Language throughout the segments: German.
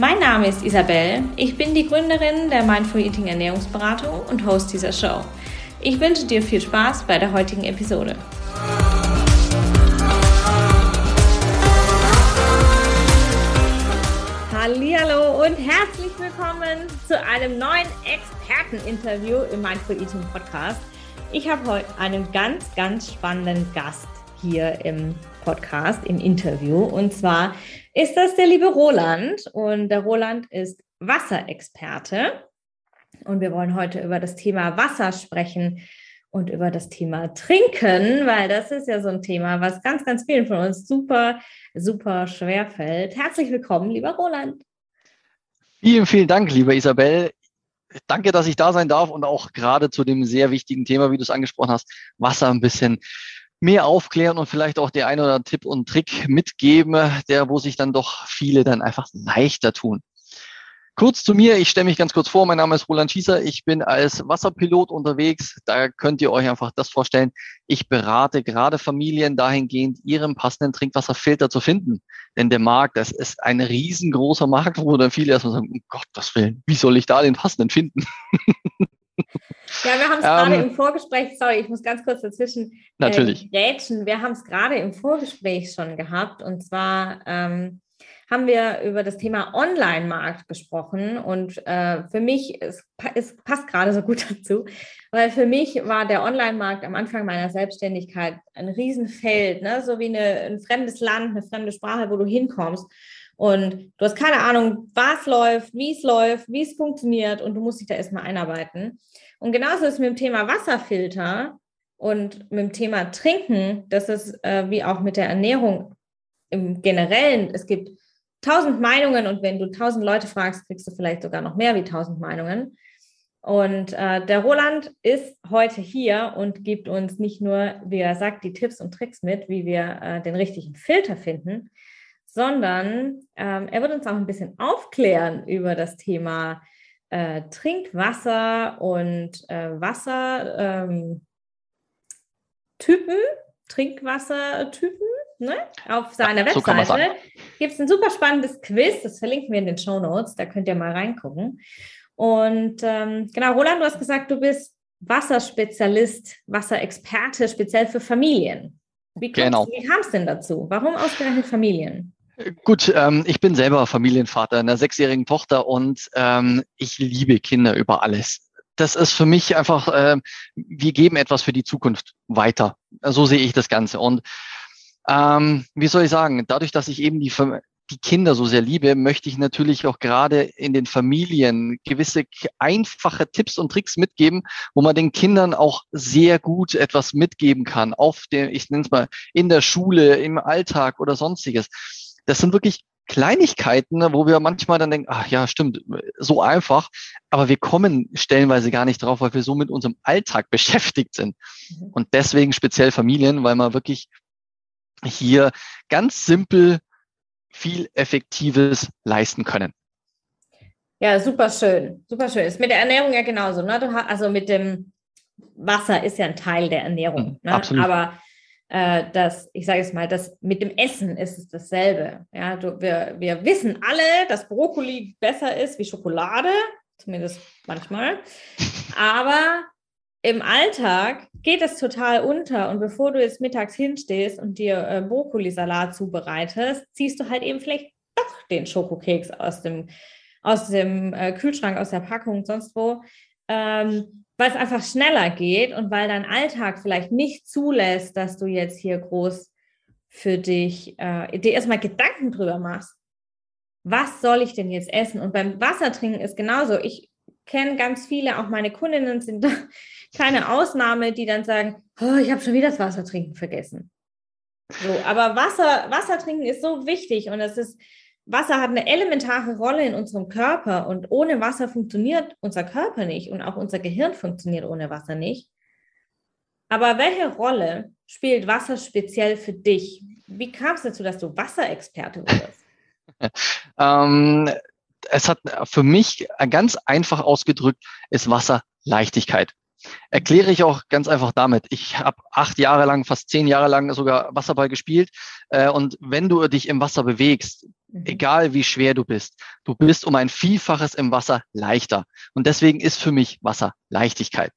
Mein Name ist Isabel. Ich bin die Gründerin der Mindful Eating Ernährungsberatung und Host dieser Show. Ich wünsche dir viel Spaß bei der heutigen Episode. Hallo und herzlich willkommen zu einem neuen Experteninterview im Mindful Eating Podcast. Ich habe heute einen ganz, ganz spannenden Gast hier im Podcast, im Interview. Und zwar ist das der liebe Roland. Und der Roland ist Wasserexperte. Und wir wollen heute über das Thema Wasser sprechen und über das Thema Trinken, weil das ist ja so ein Thema, was ganz, ganz vielen von uns super, super schwer fällt. Herzlich willkommen, lieber Roland. Vielen, vielen Dank, liebe Isabel. Danke, dass ich da sein darf und auch gerade zu dem sehr wichtigen Thema, wie du es angesprochen hast, Wasser ein bisschen mehr aufklären und vielleicht auch der ein oder Tipp und Trick mitgeben, der, wo sich dann doch viele dann einfach leichter tun. Kurz zu mir, ich stelle mich ganz kurz vor, mein Name ist Roland Schießer, ich bin als Wasserpilot unterwegs, da könnt ihr euch einfach das vorstellen, ich berate gerade Familien dahingehend, ihren passenden Trinkwasserfilter zu finden. Denn der Markt, das ist ein riesengroßer Markt, wo dann viele erstmal sagen, um Gottes Willen, wie soll ich da den passenden finden? Ja, wir haben es ähm, gerade im Vorgespräch, sorry, ich muss ganz kurz dazwischen äh, natürlich. Äh, rätschen. Wir haben es gerade im Vorgespräch schon gehabt und zwar ähm, haben wir über das Thema Online-Markt gesprochen und äh, für mich, es, es passt gerade so gut dazu, weil für mich war der Online-Markt am Anfang meiner Selbstständigkeit ein Riesenfeld, ne? so wie eine, ein fremdes Land, eine fremde Sprache, wo du hinkommst. Und du hast keine Ahnung, was läuft, wie es läuft, wie es funktioniert und du musst dich da erstmal einarbeiten. Und genauso ist mit dem Thema Wasserfilter und mit dem Thema Trinken, das ist äh, wie auch mit der Ernährung im Generellen. Es gibt tausend Meinungen und wenn du tausend Leute fragst, kriegst du vielleicht sogar noch mehr wie tausend Meinungen. Und äh, der Roland ist heute hier und gibt uns nicht nur, wie er sagt, die Tipps und Tricks mit, wie wir äh, den richtigen Filter finden, sondern ähm, er wird uns auch ein bisschen aufklären über das Thema äh, Trinkwasser und äh, Wassertypen, ähm, Trinkwassertypen. Ne? Auf seiner ja, so Webseite gibt es ein super spannendes Quiz, das verlinken wir in den Show Notes, da könnt ihr mal reingucken. Und ähm, genau, Roland, du hast gesagt, du bist Wasserspezialist, Wasserexperte, speziell für Familien. Wie, genau. wie kam es denn dazu? Warum ausgerechnet Familien? Gut, ähm, ich bin selber Familienvater einer sechsjährigen Tochter und ähm, ich liebe Kinder über alles. Das ist für mich einfach, äh, wir geben etwas für die Zukunft weiter. So sehe ich das Ganze. Und ähm, wie soll ich sagen, dadurch, dass ich eben die, die Kinder so sehr liebe, möchte ich natürlich auch gerade in den Familien gewisse einfache Tipps und Tricks mitgeben, wo man den Kindern auch sehr gut etwas mitgeben kann, auf den, ich nenne es mal, in der Schule, im Alltag oder sonstiges das sind wirklich Kleinigkeiten, wo wir manchmal dann denken, ach ja, stimmt, so einfach, aber wir kommen stellenweise gar nicht drauf, weil wir so mit unserem Alltag beschäftigt sind. Mhm. Und deswegen speziell Familien, weil man wirklich hier ganz simpel viel Effektives leisten können. Ja, super schön, super schön. Ist mit der Ernährung ja genauso, ne? Also mit dem Wasser ist ja ein Teil der Ernährung, mhm, ne? Absolut. aber äh, dass, ich sage es mal, dass mit dem Essen ist es dasselbe. Ja, du, wir, wir wissen alle, dass Brokkoli besser ist wie Schokolade, zumindest manchmal. Aber im Alltag geht es total unter und bevor du jetzt mittags hinstehst und dir äh, Brokkolisalat zubereitest, ziehst du halt eben vielleicht doch den Schokokeks aus dem, aus dem äh, Kühlschrank, aus der Packung, sonst wo. Ähm, weil es einfach schneller geht und weil dein Alltag vielleicht nicht zulässt, dass du jetzt hier groß für dich äh, dir erstmal Gedanken drüber machst. Was soll ich denn jetzt essen? Und beim Wassertrinken ist genauso. Ich kenne ganz viele, auch meine Kundinnen sind da keine Ausnahme, die dann sagen, oh, ich habe schon wieder das Wassertrinken vergessen. So, aber Wasser, Wasser trinken ist so wichtig und es ist Wasser hat eine elementare Rolle in unserem Körper und ohne Wasser funktioniert unser Körper nicht und auch unser Gehirn funktioniert ohne Wasser nicht. Aber welche Rolle spielt Wasser speziell für dich? Wie kam es dazu, dass du Wasserexperte wurdest? ähm, es hat für mich ganz einfach ausgedrückt, ist Wasser Leichtigkeit. Erkläre ich auch ganz einfach damit. Ich habe acht Jahre lang, fast zehn Jahre lang sogar Wasserball gespielt. Äh, und wenn du dich im Wasser bewegst, mhm. egal wie schwer du bist, du bist um ein Vielfaches im Wasser leichter. Und deswegen ist für mich Wasser Leichtigkeit.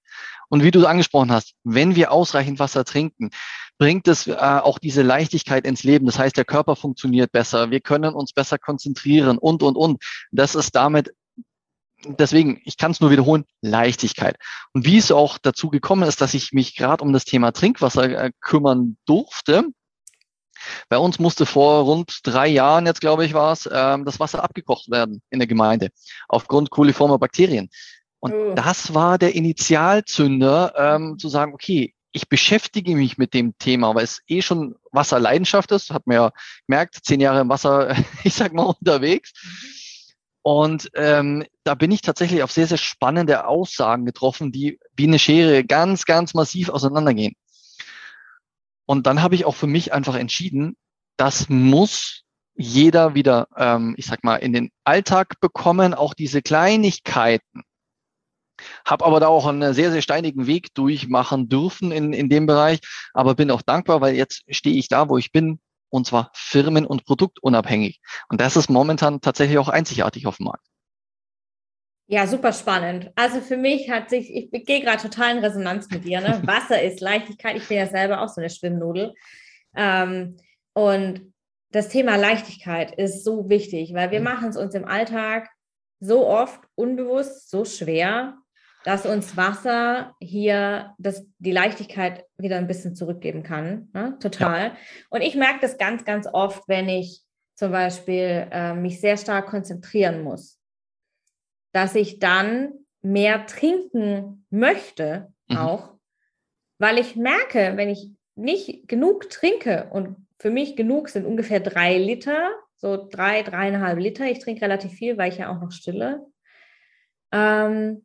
Und wie du angesprochen hast, wenn wir ausreichend Wasser trinken, bringt es äh, auch diese Leichtigkeit ins Leben. Das heißt, der Körper funktioniert besser, wir können uns besser konzentrieren und, und, und. Das ist damit deswegen, ich kann es nur wiederholen, Leichtigkeit. Und wie es auch dazu gekommen ist, dass ich mich gerade um das Thema Trinkwasser äh, kümmern durfte. Bei uns musste vor rund drei Jahren, jetzt glaube ich, war es, ähm, das Wasser abgekocht werden in der Gemeinde aufgrund coliformer Bakterien. Und oh. das war der Initialzünder, ähm, zu sagen, okay, ich beschäftige mich mit dem Thema, weil es eh schon Wasserleidenschaft ist, hat man ja gemerkt, zehn Jahre im Wasser, ich sag mal, unterwegs. Und ähm, da bin ich tatsächlich auf sehr, sehr spannende Aussagen getroffen, die wie eine Schere ganz, ganz massiv auseinandergehen. Und dann habe ich auch für mich einfach entschieden, das muss jeder wieder, ähm, ich sag mal, in den Alltag bekommen, auch diese Kleinigkeiten. Hab aber da auch einen sehr, sehr steinigen Weg durchmachen dürfen in, in dem Bereich, aber bin auch dankbar, weil jetzt stehe ich da, wo ich bin, und zwar firmen- und produktunabhängig. Und das ist momentan tatsächlich auch einzigartig auf dem Markt. Ja, super spannend. Also für mich hat sich, ich gehe gerade total in Resonanz mit dir. Ne? Wasser ist Leichtigkeit. Ich bin ja selber auch so eine Schwimmnudel. Ähm, und das Thema Leichtigkeit ist so wichtig, weil wir mhm. machen es uns im Alltag so oft unbewusst, so schwer, dass uns Wasser hier das, die Leichtigkeit wieder ein bisschen zurückgeben kann. Ne? Total. Ja. Und ich merke das ganz, ganz oft, wenn ich zum Beispiel äh, mich sehr stark konzentrieren muss, dass ich dann mehr trinken möchte, mhm. auch, weil ich merke, wenn ich nicht genug trinke und für mich genug sind ungefähr drei Liter, so drei, dreieinhalb Liter. Ich trinke relativ viel, weil ich ja auch noch stille. Ähm,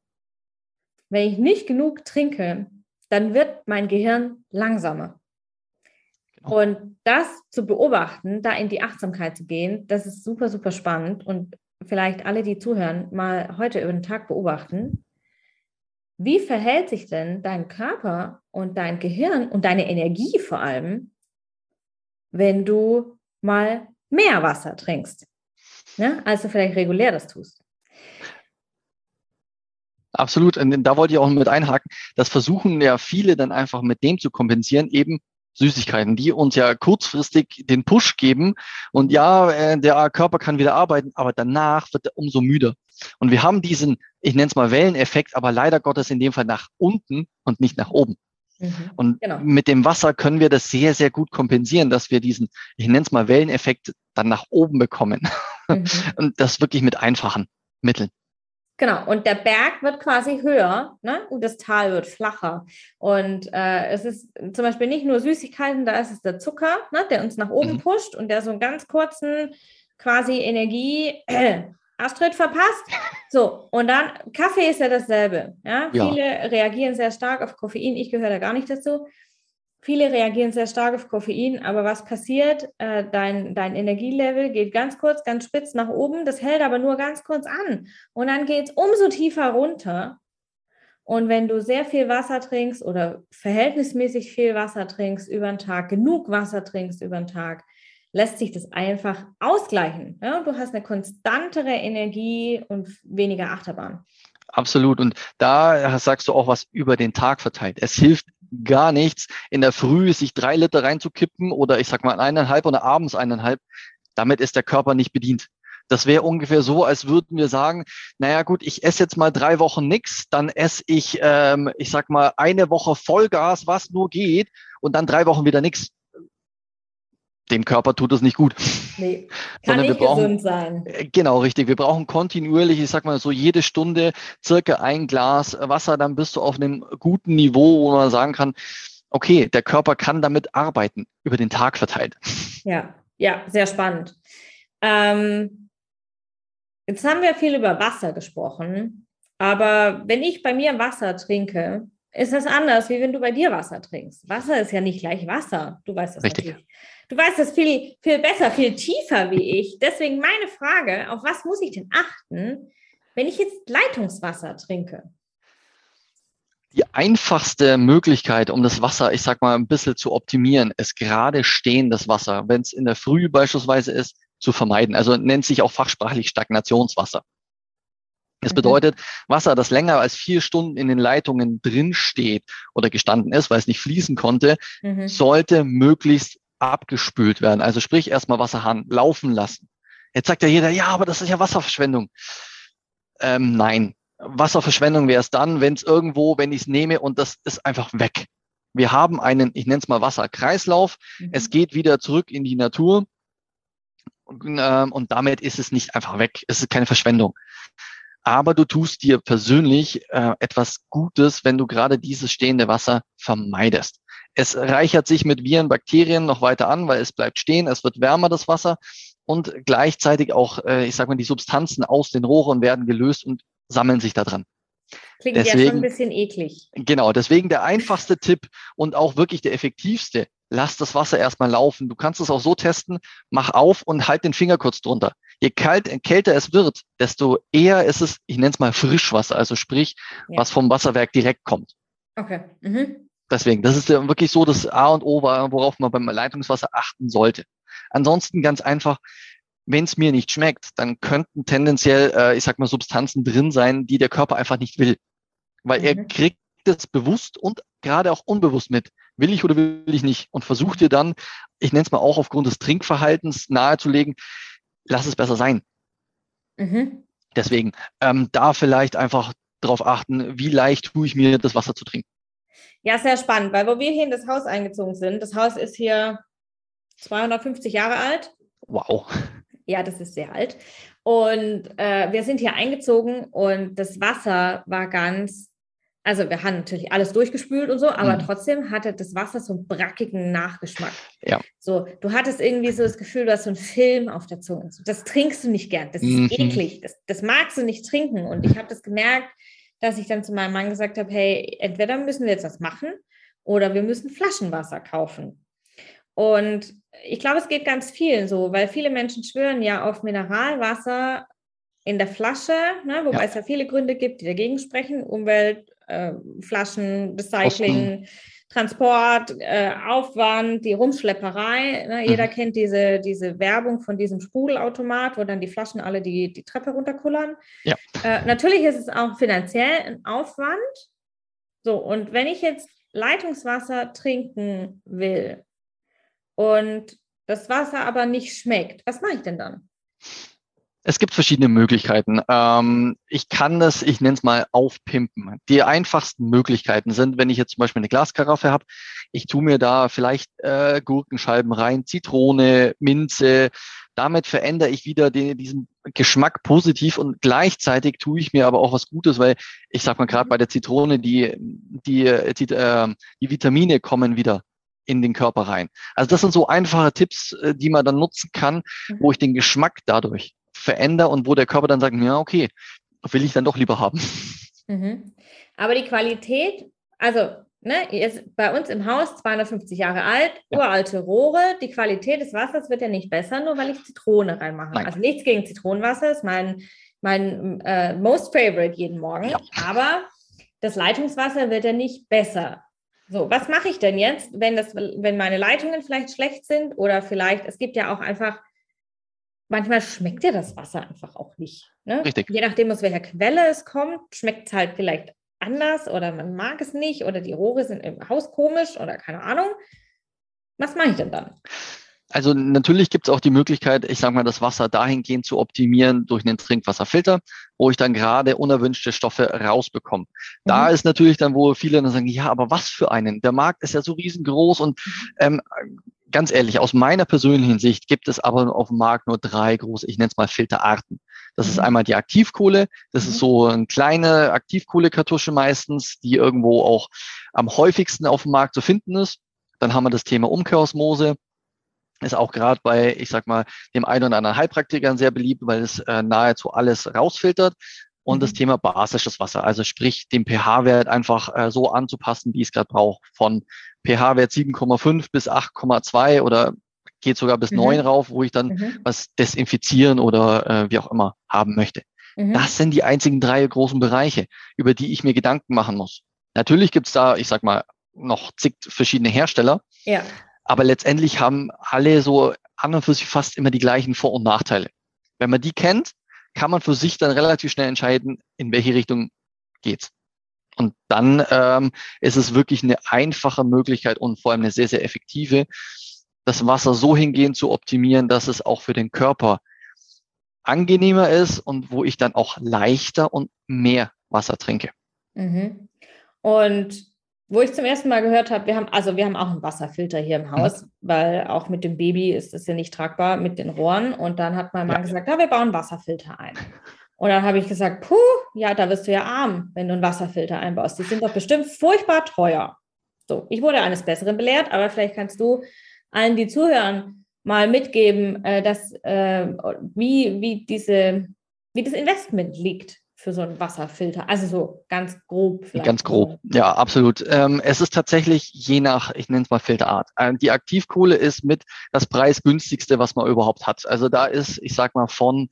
wenn ich nicht genug trinke, dann wird mein Gehirn langsamer. Genau. Und das zu beobachten, da in die Achtsamkeit zu gehen, das ist super, super spannend. Und vielleicht alle, die zuhören, mal heute über den Tag beobachten. Wie verhält sich denn dein Körper und dein Gehirn und deine Energie vor allem, wenn du mal mehr Wasser trinkst, ne? als du vielleicht regulär das tust? Absolut. Und da wollte ich auch mit einhaken. Das versuchen ja viele dann einfach mit dem zu kompensieren, eben Süßigkeiten, die uns ja kurzfristig den Push geben. Und ja, äh, der Körper kann wieder arbeiten, aber danach wird er umso müder. Und wir haben diesen, ich nenne es mal Welleneffekt, aber leider Gottes in dem Fall nach unten und nicht nach oben. Mhm, und genau. mit dem Wasser können wir das sehr, sehr gut kompensieren, dass wir diesen, ich nenne es mal Welleneffekt, dann nach oben bekommen. Mhm. Und das wirklich mit einfachen Mitteln. Genau, und der Berg wird quasi höher ne? und das Tal wird flacher. Und äh, es ist zum Beispiel nicht nur Süßigkeiten, da ist es der Zucker, ne? der uns nach oben mhm. pusht und der so einen ganz kurzen quasi Energie äh, Astrid verpasst. So, und dann Kaffee ist ja dasselbe. Ja? ja? Viele reagieren sehr stark auf Koffein, ich gehöre da gar nicht dazu. Viele reagieren sehr stark auf Koffein, aber was passiert? Äh, dein, dein Energielevel geht ganz kurz, ganz spitz nach oben, das hält aber nur ganz kurz an. Und dann geht es umso tiefer runter. Und wenn du sehr viel Wasser trinkst oder verhältnismäßig viel Wasser trinkst über den Tag, genug Wasser trinkst über den Tag, lässt sich das einfach ausgleichen. Ja? Du hast eine konstantere Energie und weniger Achterbahn. Absolut. Und da sagst du auch was über den Tag verteilt. Es hilft gar nichts, in der Früh sich drei Liter reinzukippen oder ich sag mal eineinhalb oder abends eineinhalb. Damit ist der Körper nicht bedient. Das wäre ungefähr so, als würden wir sagen, naja gut, ich esse jetzt mal drei Wochen nix, dann esse ich, ähm, ich sag mal, eine Woche Vollgas, was nur geht, und dann drei Wochen wieder nix dem Körper tut es nicht gut. Nee, kann nicht brauchen, gesund sein. Äh, genau, richtig. Wir brauchen kontinuierlich, ich sag mal so jede Stunde circa ein Glas Wasser, dann bist du auf einem guten Niveau, wo man sagen kann, okay, der Körper kann damit arbeiten, über den Tag verteilt. Ja, ja, sehr spannend. Ähm, jetzt haben wir viel über Wasser gesprochen, aber wenn ich bei mir Wasser trinke, ist das anders, wie wenn du bei dir Wasser trinkst. Wasser ist ja nicht gleich Wasser. Du weißt das Richtig. natürlich. Du weißt das viel, viel besser, viel tiefer wie ich. Deswegen meine Frage, auf was muss ich denn achten, wenn ich jetzt Leitungswasser trinke? Die einfachste Möglichkeit, um das Wasser, ich sag mal, ein bisschen zu optimieren, ist gerade stehendes Wasser, wenn es in der Früh beispielsweise ist, zu vermeiden. Also nennt sich auch fachsprachlich Stagnationswasser. Das mhm. bedeutet, Wasser, das länger als vier Stunden in den Leitungen drin steht oder gestanden ist, weil es nicht fließen konnte, mhm. sollte möglichst abgespült werden. Also sprich erstmal Wasserhahn laufen lassen. Jetzt sagt ja jeder, ja, aber das ist ja Wasserverschwendung. Ähm, nein, Wasserverschwendung wäre es dann, wenn es irgendwo, wenn ich es nehme und das ist einfach weg. Wir haben einen, ich nenne es mal Wasserkreislauf. Mhm. Es geht wieder zurück in die Natur und, ähm, und damit ist es nicht einfach weg. Es ist keine Verschwendung. Aber du tust dir persönlich äh, etwas Gutes, wenn du gerade dieses stehende Wasser vermeidest. Es reichert sich mit Viren, Bakterien noch weiter an, weil es bleibt stehen, es wird wärmer, das Wasser. Und gleichzeitig auch, äh, ich sage mal, die Substanzen aus den Rohren werden gelöst und sammeln sich da dran. Klingt deswegen, ja schon ein bisschen eklig. Genau, deswegen der einfachste Tipp und auch wirklich der effektivste. Lass das Wasser erstmal laufen. Du kannst es auch so testen. Mach auf und halt den Finger kurz drunter. Je kalt, kälter es wird, desto eher ist es, ich nenne es mal Frischwasser, also sprich, ja. was vom Wasserwerk direkt kommt. Okay. Mhm. Deswegen, das ist ja wirklich so das A und O, worauf man beim Leitungswasser achten sollte. Ansonsten ganz einfach, wenn es mir nicht schmeckt, dann könnten tendenziell, äh, ich sag mal, Substanzen drin sein, die der Körper einfach nicht will. Weil mhm. er kriegt es bewusst und gerade auch unbewusst mit. Will ich oder will ich nicht? Und versucht dir dann, ich nenne es mal auch aufgrund des Trinkverhaltens nahezulegen, lass es besser sein. Mhm. Deswegen ähm, da vielleicht einfach darauf achten, wie leicht tue ich mir das Wasser zu trinken. Ja, sehr spannend, weil wo wir hier in das Haus eingezogen sind, das Haus ist hier 250 Jahre alt. Wow. Ja, das ist sehr alt. Und äh, wir sind hier eingezogen und das Wasser war ganz, also wir haben natürlich alles durchgespült und so, aber mhm. trotzdem hatte das Wasser so einen brackigen Nachgeschmack. Ja. So, du hattest irgendwie so das Gefühl, du hast so einen Film auf der Zunge. Das trinkst du nicht gern. Das ist mhm. eklig. Das, das magst du nicht trinken. Und ich habe das gemerkt, dass ich dann zu meinem Mann gesagt habe, hey, entweder müssen wir jetzt was machen oder wir müssen Flaschenwasser kaufen. Und ich glaube, es geht ganz vielen so, weil viele Menschen schwören ja auf Mineralwasser in der Flasche, ne, wobei ja. es ja viele Gründe gibt, die dagegen sprechen. Umwelt, äh, Flaschen, Recycling, Kosten. Transport, äh, Aufwand, die Rumschlepperei. Ne? Mhm. Jeder kennt diese, diese Werbung von diesem Sprudelautomat, wo dann die Flaschen alle die, die Treppe runterkullern. Ja. Äh, natürlich ist es auch finanziell ein Aufwand. So, und wenn ich jetzt Leitungswasser trinken will, und das Wasser aber nicht schmeckt, was mache ich denn dann? Es gibt verschiedene Möglichkeiten. Ähm, ich kann das, ich nenne es mal aufpimpen. Die einfachsten Möglichkeiten sind, wenn ich jetzt zum Beispiel eine Glaskaraffe habe, ich tue mir da vielleicht äh, Gurkenscheiben rein, Zitrone, Minze. Damit verändere ich wieder den, diesen Geschmack positiv und gleichzeitig tue ich mir aber auch was Gutes, weil ich sag mal gerade bei der Zitrone, die, die, die, äh, die Vitamine kommen wieder in den Körper rein. Also das sind so einfache Tipps, äh, die man dann nutzen kann, wo ich den Geschmack dadurch verändere und wo der Körper dann sagt, ja, okay, will ich dann doch lieber haben. Mhm. Aber die Qualität, also ne, ist bei uns im Haus 250 Jahre alt, ja. uralte Rohre, die Qualität des Wassers wird ja nicht besser, nur weil ich Zitrone reinmache. Nein. Also nichts gegen Zitronenwasser, ist mein, mein äh, most favorite jeden Morgen, ja. aber das Leitungswasser wird ja nicht besser. So, was mache ich denn jetzt, wenn, das, wenn meine Leitungen vielleicht schlecht sind oder vielleicht, es gibt ja auch einfach, manchmal schmeckt ja das Wasser einfach auch nicht. Ne? Richtig. Je nachdem, aus welcher Quelle es kommt, schmeckt es halt vielleicht anders oder man mag es nicht oder die Rohre sind im Haus komisch oder keine Ahnung. Was mache ich denn dann? Also natürlich gibt es auch die Möglichkeit, ich sage mal, das Wasser dahingehend zu optimieren durch einen Trinkwasserfilter, wo ich dann gerade unerwünschte Stoffe rausbekomme. Mhm. Da ist natürlich dann, wo viele dann sagen, ja, aber was für einen? Der Markt ist ja so riesengroß und mhm. ähm, ganz ehrlich, aus meiner persönlichen Sicht gibt es aber auf dem Markt nur drei große, ich nenne es mal Filterarten. Das mhm. ist einmal die Aktivkohle, das mhm. ist so eine kleine Aktivkohlekartusche meistens, die irgendwo auch am häufigsten auf dem Markt zu finden ist. Dann haben wir das Thema Umkehrosmose Ist auch gerade bei, ich sag mal, dem einen oder anderen Heilpraktikern sehr beliebt, weil es äh, nahezu alles rausfiltert. Und mhm. das Thema basisches Wasser, also sprich den pH-Wert einfach äh, so anzupassen, wie es gerade braucht. Von pH-Wert 7,5 bis 8,2 oder geht sogar bis mhm. 9 rauf, wo ich dann mhm. was desinfizieren oder äh, wie auch immer haben möchte. Mhm. Das sind die einzigen drei großen Bereiche, über die ich mir Gedanken machen muss. Natürlich gibt's da, ich sag mal, noch zig verschiedene Hersteller. Ja. Aber letztendlich haben alle so an und für sich fast immer die gleichen Vor- und Nachteile. Wenn man die kennt, kann man für sich dann relativ schnell entscheiden, in welche Richtung geht's. Und dann ähm, ist es wirklich eine einfache Möglichkeit und vor allem eine sehr, sehr effektive, das Wasser so hingehend zu optimieren, dass es auch für den Körper angenehmer ist und wo ich dann auch leichter und mehr Wasser trinke. Mhm. Und wo ich zum ersten Mal gehört habe, wir haben, also wir haben auch einen Wasserfilter hier im Haus, mhm. weil auch mit dem Baby ist das ja nicht tragbar mit den Rohren. Und dann hat mein Mann ja. gesagt, ja, wir bauen einen Wasserfilter ein. Und dann habe ich gesagt, puh, ja, da wirst du ja arm, wenn du einen Wasserfilter einbaust. Die sind doch bestimmt furchtbar teuer. So, ich wurde eines Besseren belehrt, aber vielleicht kannst du allen, die zuhören, mal mitgeben, äh, dass, äh, wie, wie, diese, wie das Investment liegt für so einen Wasserfilter? Also so ganz grob. Vielleicht. Ganz grob, ja, absolut. Ähm, es ist tatsächlich je nach, ich nenne es mal Filterart. Ähm, die Aktivkohle ist mit das preisgünstigste, was man überhaupt hat. Also da ist, ich sag mal, von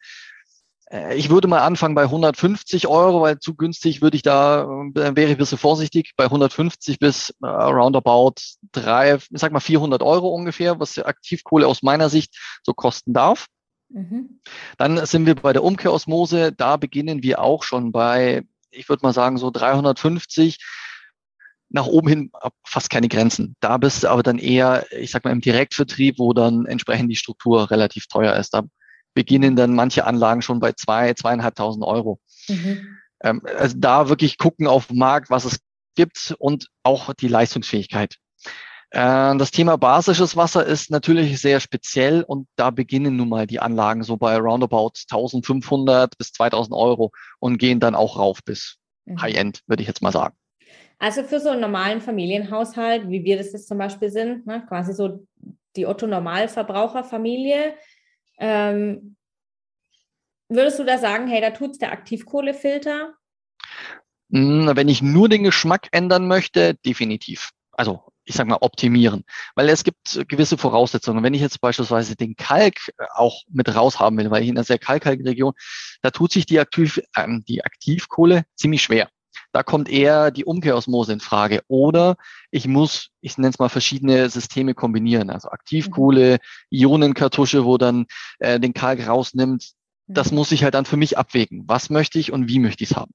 äh, ich würde mal anfangen bei 150 Euro, weil zu günstig würde ich da, äh, wäre ich ein bisschen vorsichtig, bei 150 bis äh, roundabout drei, ich sag mal 400 Euro ungefähr, was Aktivkohle aus meiner Sicht so kosten darf. Mhm. Dann sind wir bei der Umkehrosmose, da beginnen wir auch schon bei, ich würde mal sagen, so 350 nach oben hin fast keine Grenzen. Da bist du aber dann eher, ich sag mal, im Direktvertrieb, wo dann entsprechend die Struktur relativ teuer ist. Da beginnen dann manche Anlagen schon bei zwei, zweieinhalbtausend Euro. Mhm. Ähm, also da wirklich gucken auf den Markt, was es gibt und auch die Leistungsfähigkeit. Äh, das Thema basisches Wasser ist natürlich sehr speziell und da beginnen nun mal die Anlagen so bei roundabout 1500 bis 2000 Euro und gehen dann auch rauf bis mhm. High-End, würde ich jetzt mal sagen. Also für so einen normalen Familienhaushalt, wie wir das jetzt zum Beispiel sind, ne, quasi so die Otto-Normalverbraucherfamilie, ähm, würdest du da sagen, hey, da tut es der Aktivkohlefilter? Hm, wenn ich nur den Geschmack ändern möchte, definitiv. Also ich sag mal, optimieren. Weil es gibt gewisse Voraussetzungen. Wenn ich jetzt beispielsweise den Kalk äh, auch mit raushaben will, weil ich in einer sehr kalkhaltigen Region, da tut sich die, Aktiv, äh, die Aktivkohle ziemlich schwer. Da kommt eher die Umkehrosmose in Frage. Oder ich muss, ich nenne es mal, verschiedene Systeme kombinieren. Also Aktivkohle, Ionenkartusche, wo dann äh, den Kalk rausnimmt. Das mhm. muss ich halt dann für mich abwägen. Was möchte ich und wie möchte ich es haben?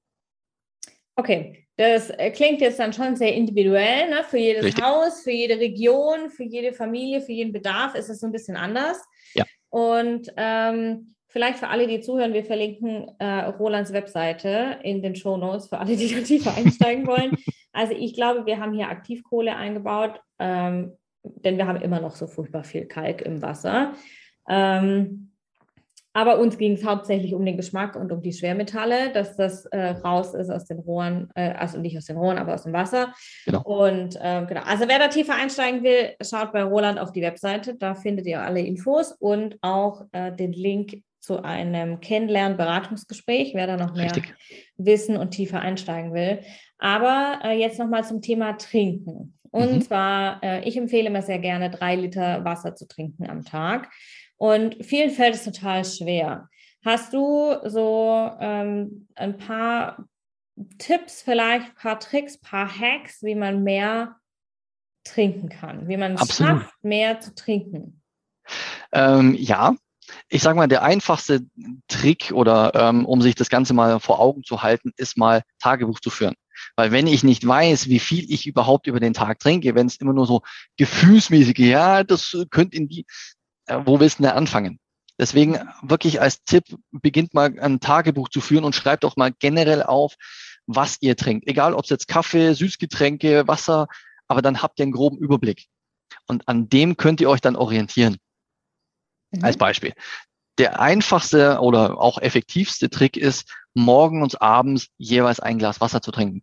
Okay, das äh, klingt jetzt dann schon sehr individuell. Ne? Für jedes Richtig. Haus, für jede Region, für jede Familie, für jeden Bedarf ist es so ein bisschen anders. Ja. Und ähm, Vielleicht für alle, die zuhören, wir verlinken äh, Rolands Webseite in den Show Notes für alle, die da tiefer einsteigen wollen. Also ich glaube, wir haben hier Aktivkohle eingebaut, ähm, denn wir haben immer noch so furchtbar viel Kalk im Wasser. Ähm, aber uns ging es hauptsächlich um den Geschmack und um die Schwermetalle, dass das äh, raus ist aus den Rohren, äh, also nicht aus den Rohren, aber aus dem Wasser. Genau. Und äh, genau, also wer da tiefer einsteigen will, schaut bei Roland auf die Webseite, da findet ihr alle Infos und auch äh, den Link zu einem Kennenlernen-Beratungsgespräch, wer da noch mehr Richtig. wissen und tiefer einsteigen will. Aber äh, jetzt nochmal zum Thema Trinken. Und mhm. zwar, äh, ich empfehle immer sehr gerne, drei Liter Wasser zu trinken am Tag. Und vielen fällt es total schwer. Hast du so ähm, ein paar Tipps, vielleicht ein paar Tricks, ein paar Hacks, wie man mehr trinken kann, wie man es schafft, mehr zu trinken? Ähm, ja, ich sage mal, der einfachste Trick oder ähm, um sich das Ganze mal vor Augen zu halten, ist mal Tagebuch zu führen. Weil wenn ich nicht weiß, wie viel ich überhaupt über den Tag trinke, wenn es immer nur so gefühlsmäßig, ja, das könnte in die, wo willst du denn anfangen? Deswegen wirklich als Tipp, beginnt mal ein Tagebuch zu führen und schreibt auch mal generell auf, was ihr trinkt. Egal, ob es jetzt Kaffee, Süßgetränke, Wasser, aber dann habt ihr einen groben Überblick. Und an dem könnt ihr euch dann orientieren. Mhm. Als Beispiel. Der einfachste oder auch effektivste Trick ist, morgen und abends jeweils ein Glas Wasser zu trinken.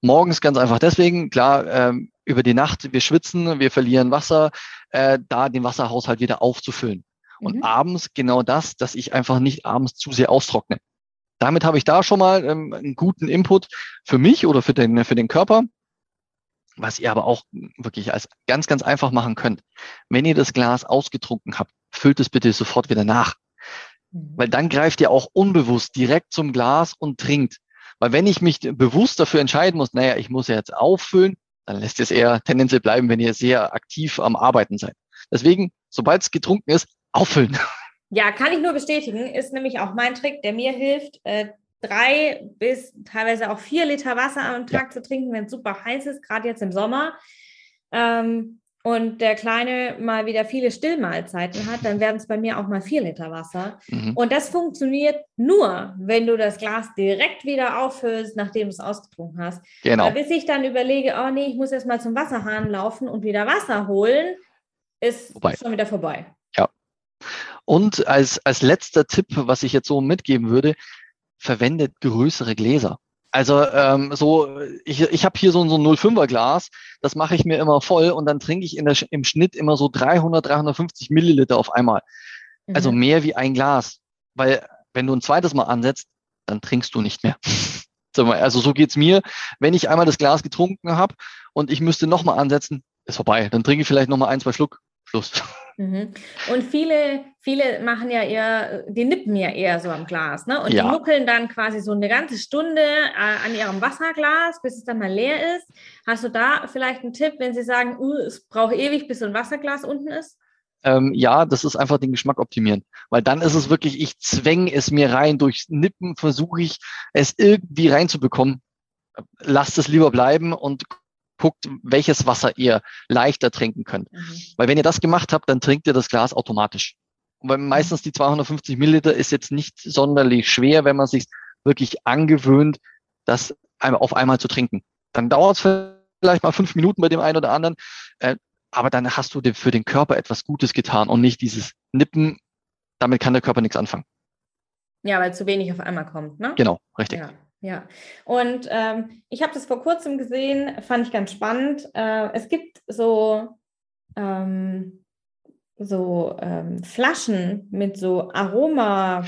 Morgens ganz einfach deswegen, klar, ähm, über die Nacht, wir schwitzen, wir verlieren Wasser, äh, da den Wasserhaushalt wieder aufzufüllen. Und mhm. abends genau das, dass ich einfach nicht abends zu sehr austrockne. Damit habe ich da schon mal ähm, einen guten Input für mich oder für den, für den Körper. Was ihr aber auch wirklich als ganz, ganz einfach machen könnt. Wenn ihr das Glas ausgetrunken habt, füllt es bitte sofort wieder nach. Mhm. Weil dann greift ihr auch unbewusst direkt zum Glas und trinkt. Weil wenn ich mich bewusst dafür entscheiden muss, naja, ich muss ja jetzt auffüllen, dann lässt es eher tendenziell bleiben, wenn ihr sehr aktiv am Arbeiten seid. Deswegen, sobald es getrunken ist, auffüllen. Ja, kann ich nur bestätigen, ist nämlich auch mein Trick, der mir hilft, äh, drei bis teilweise auch vier Liter Wasser am Tag ja. zu trinken, wenn es super heiß ist, gerade jetzt im Sommer. Ähm, und der Kleine mal wieder viele Stillmahlzeiten hat, dann werden es bei mir auch mal vier Liter Wasser. Mhm. Und das funktioniert nur, wenn du das Glas direkt wieder auffüllst, nachdem du es ausgetrunken hast. Genau. bis ich dann überlege, oh nee, ich muss jetzt mal zum Wasserhahn laufen und wieder Wasser holen, ist vorbei. schon wieder vorbei. Ja. Und als, als letzter Tipp, was ich jetzt so mitgeben würde, verwendet größere Gläser. Also ähm, so, ich, ich habe hier so, so ein 05er Glas, das mache ich mir immer voll und dann trinke ich in der, im Schnitt immer so 300, 350 Milliliter auf einmal. Also mhm. Also mehr wie ein Glas. Weil wenn du ein zweites Mal ansetzt, dann trinkst du nicht mehr. also so geht's mir. Wenn ich einmal das Glas getrunken habe und ich müsste nochmal ansetzen, ist vorbei. Dann trinke ich vielleicht nochmal ein, zwei Schluck. Schluss. Mhm. Und viele, viele machen ja eher, die nippen ja eher so am Glas, ne? Und ja. die nuckeln dann quasi so eine ganze Stunde äh, an ihrem Wasserglas, bis es dann mal leer ist. Hast du da vielleicht einen Tipp, wenn sie sagen, uh, es braucht ewig, bis so ein Wasserglas unten ist? Ähm, ja, das ist einfach den Geschmack optimieren. Weil dann ist es wirklich, ich zwänge es mir rein. Durch Nippen versuche ich es irgendwie reinzubekommen. Lasst es lieber bleiben und guckt, welches Wasser ihr leichter trinken könnt. Mhm. Weil wenn ihr das gemacht habt, dann trinkt ihr das Glas automatisch. weil mhm. meistens die 250 Milliliter ist jetzt nicht sonderlich schwer, wenn man sich wirklich angewöhnt, das auf einmal zu trinken. Dann dauert es vielleicht mal fünf Minuten bei dem einen oder anderen, äh, aber dann hast du für den Körper etwas Gutes getan und nicht dieses Nippen, damit kann der Körper nichts anfangen. Ja, weil zu wenig auf einmal kommt, ne? Genau, richtig. Ja. Ja, und ähm, ich habe das vor kurzem gesehen, fand ich ganz spannend. Äh, es gibt so, ähm, so ähm, Flaschen mit so Aroma.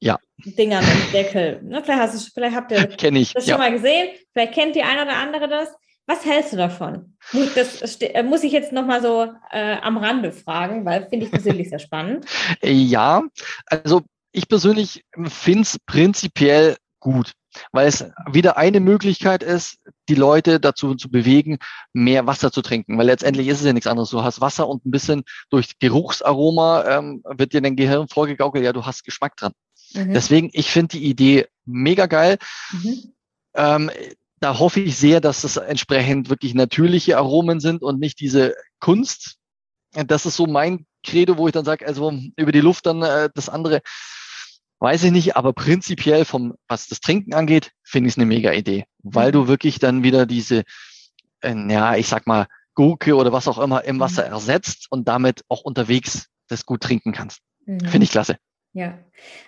Ja. Dingern im Deckel. Ne, vielleicht, hast du, vielleicht habt ihr Kenn ich, das schon ja. mal gesehen. Vielleicht kennt die eine oder andere das. Was hältst du davon? Das äh, muss ich jetzt nochmal so äh, am Rande fragen, weil finde ich persönlich sehr spannend. Ja, also ich persönlich finde es prinzipiell gut, weil es wieder eine Möglichkeit ist, die Leute dazu zu bewegen, mehr Wasser zu trinken, weil letztendlich ist es ja nichts anderes. Du hast Wasser und ein bisschen durch Geruchsaroma ähm, wird dir dein Gehirn vorgegaukelt, ja, du hast Geschmack dran. Mhm. Deswegen, ich finde die Idee mega geil. Mhm. Ähm, da hoffe ich sehr, dass es entsprechend wirklich natürliche Aromen sind und nicht diese Kunst. Das ist so mein Credo, wo ich dann sage, also über die Luft dann äh, das andere Weiß ich nicht, aber prinzipiell vom, was das Trinken angeht, finde ich es eine mega Idee, weil du mhm. wirklich dann wieder diese, äh, ja, ich sag mal, Gurke oder was auch immer im Wasser mhm. ersetzt und damit auch unterwegs das gut trinken kannst. Mhm. Finde ich klasse. Ja,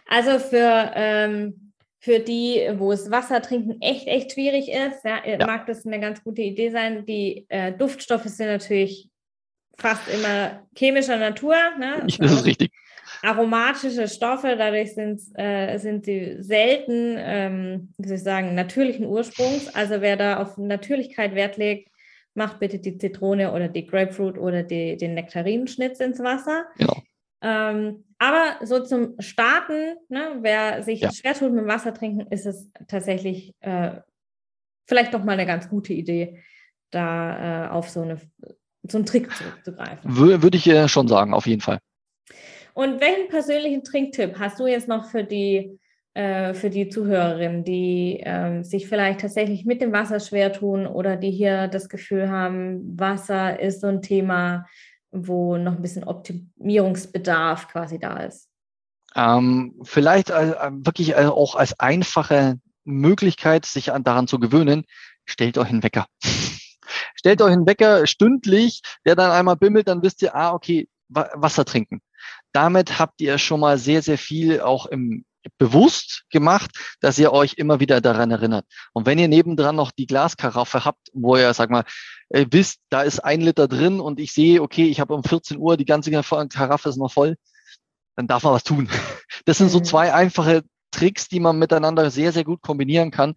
also für, ähm, für die, wo es Wasser trinken echt, echt schwierig ist, ja, ja. mag das eine ganz gute Idee sein. Die äh, Duftstoffe sind natürlich fast immer chemischer Natur. Ne? Das ist richtig aromatische Stoffe, dadurch sind, äh, sind sie selten, ähm, wie soll ich sagen, natürlichen Ursprungs. Also wer da auf Natürlichkeit Wert legt, macht bitte die Zitrone oder die Grapefruit oder die, den Nektarinenschnitz ins Wasser. Genau. Ähm, aber so zum Starten, ne, wer sich ja. schwer tut mit dem Wasser trinken, ist es tatsächlich äh, vielleicht doch mal eine ganz gute Idee, da äh, auf so, eine, so einen Trick zurückzugreifen. Würde ich äh, schon sagen, auf jeden Fall. Und welchen persönlichen Trinktipp hast du jetzt noch für die, äh, für die Zuhörerinnen, die äh, sich vielleicht tatsächlich mit dem Wasser schwer tun oder die hier das Gefühl haben, Wasser ist so ein Thema, wo noch ein bisschen Optimierungsbedarf quasi da ist? Ähm, vielleicht äh, wirklich auch als einfache Möglichkeit, sich an, daran zu gewöhnen, stellt euch einen Wecker. stellt euch einen Wecker stündlich, der dann einmal bimmelt, dann wisst ihr, ah, okay, Wasser trinken damit habt ihr schon mal sehr, sehr viel auch im bewusst gemacht, dass ihr euch immer wieder daran erinnert. Und wenn ihr nebendran noch die Glaskaraffe habt, wo ihr, sag mal, äh, wisst, da ist ein Liter drin und ich sehe, okay, ich habe um 14 Uhr die ganze Karaffe ist noch voll, dann darf man was tun. Das sind so mhm. zwei einfache Tricks, die man miteinander sehr, sehr gut kombinieren kann,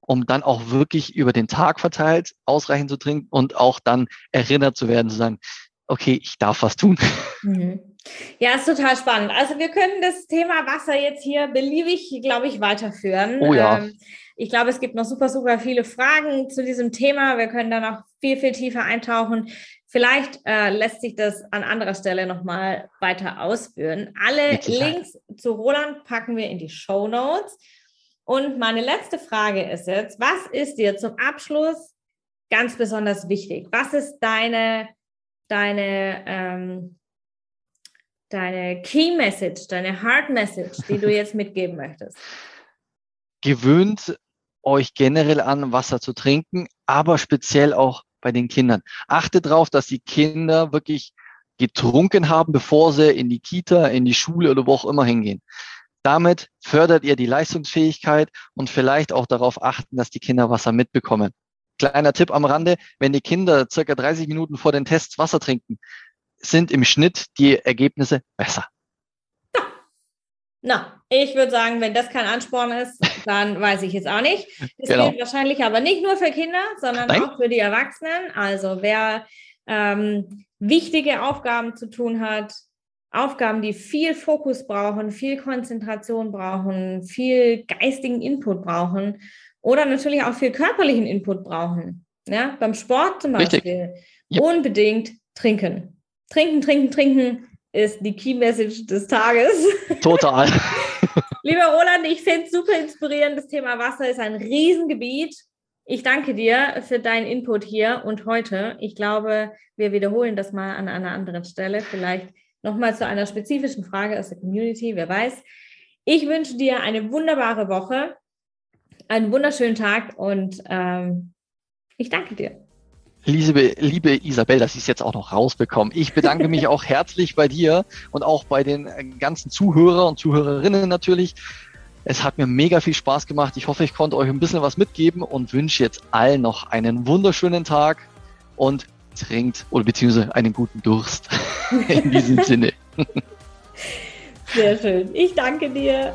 um dann auch wirklich über den Tag verteilt ausreichend zu trinken und auch dann erinnert zu werden, zu sagen, okay, ich darf was tun. Mhm. Ja, ist total spannend. Also wir können das Thema Wasser jetzt hier beliebig, glaube ich, weiterführen. Oh ja. Ähm, ich glaube, es gibt noch super, super viele Fragen zu diesem Thema. Wir können da noch viel, viel tiefer eintauchen. Vielleicht äh, lässt sich das an anderer Stelle nochmal weiter ausführen. Alle Links zu Roland packen wir in die Show Notes. Und meine letzte Frage ist jetzt, was ist dir zum Abschluss ganz besonders wichtig? Was ist deine, deine ähm, deine Key Message, deine Hard Message, die du jetzt mitgeben möchtest? Gewöhnt euch generell an, Wasser zu trinken, aber speziell auch bei den Kindern. Achtet darauf, dass die Kinder wirklich getrunken haben, bevor sie in die Kita, in die Schule oder wo auch immer hingehen. Damit fördert ihr die Leistungsfähigkeit und vielleicht auch darauf achten, dass die Kinder Wasser mitbekommen. Kleiner Tipp am Rande, wenn die Kinder circa 30 Minuten vor den Tests Wasser trinken, sind im Schnitt die Ergebnisse besser. Ja. Na, ich würde sagen, wenn das kein Ansporn ist, dann weiß ich jetzt auch nicht. Das genau. gilt wahrscheinlich aber nicht nur für Kinder, sondern Nein. auch für die Erwachsenen. Also wer ähm, wichtige Aufgaben zu tun hat, Aufgaben, die viel Fokus brauchen, viel Konzentration brauchen, viel geistigen Input brauchen oder natürlich auch viel körperlichen Input brauchen. Ja, beim Sport zum Beispiel Yep. unbedingt trinken. Trinken, trinken, trinken ist die Key Message des Tages. Total. Lieber Roland, ich finde es super inspirierend. Das Thema Wasser ist ein Riesengebiet. Ich danke dir für deinen Input hier und heute. Ich glaube, wir wiederholen das mal an einer anderen Stelle. Vielleicht nochmal zu einer spezifischen Frage aus der Community, wer weiß. Ich wünsche dir eine wunderbare Woche, einen wunderschönen Tag und ähm, ich danke dir. Liebe, liebe Isabel, dass ich es jetzt auch noch rausbekomme. Ich bedanke mich auch herzlich bei dir und auch bei den ganzen Zuhörer und Zuhörerinnen natürlich. Es hat mir mega viel Spaß gemacht. Ich hoffe, ich konnte euch ein bisschen was mitgeben und wünsche jetzt allen noch einen wunderschönen Tag und trinkt oder beziehungsweise einen guten Durst. In diesem Sinne. Sehr schön. Ich danke dir.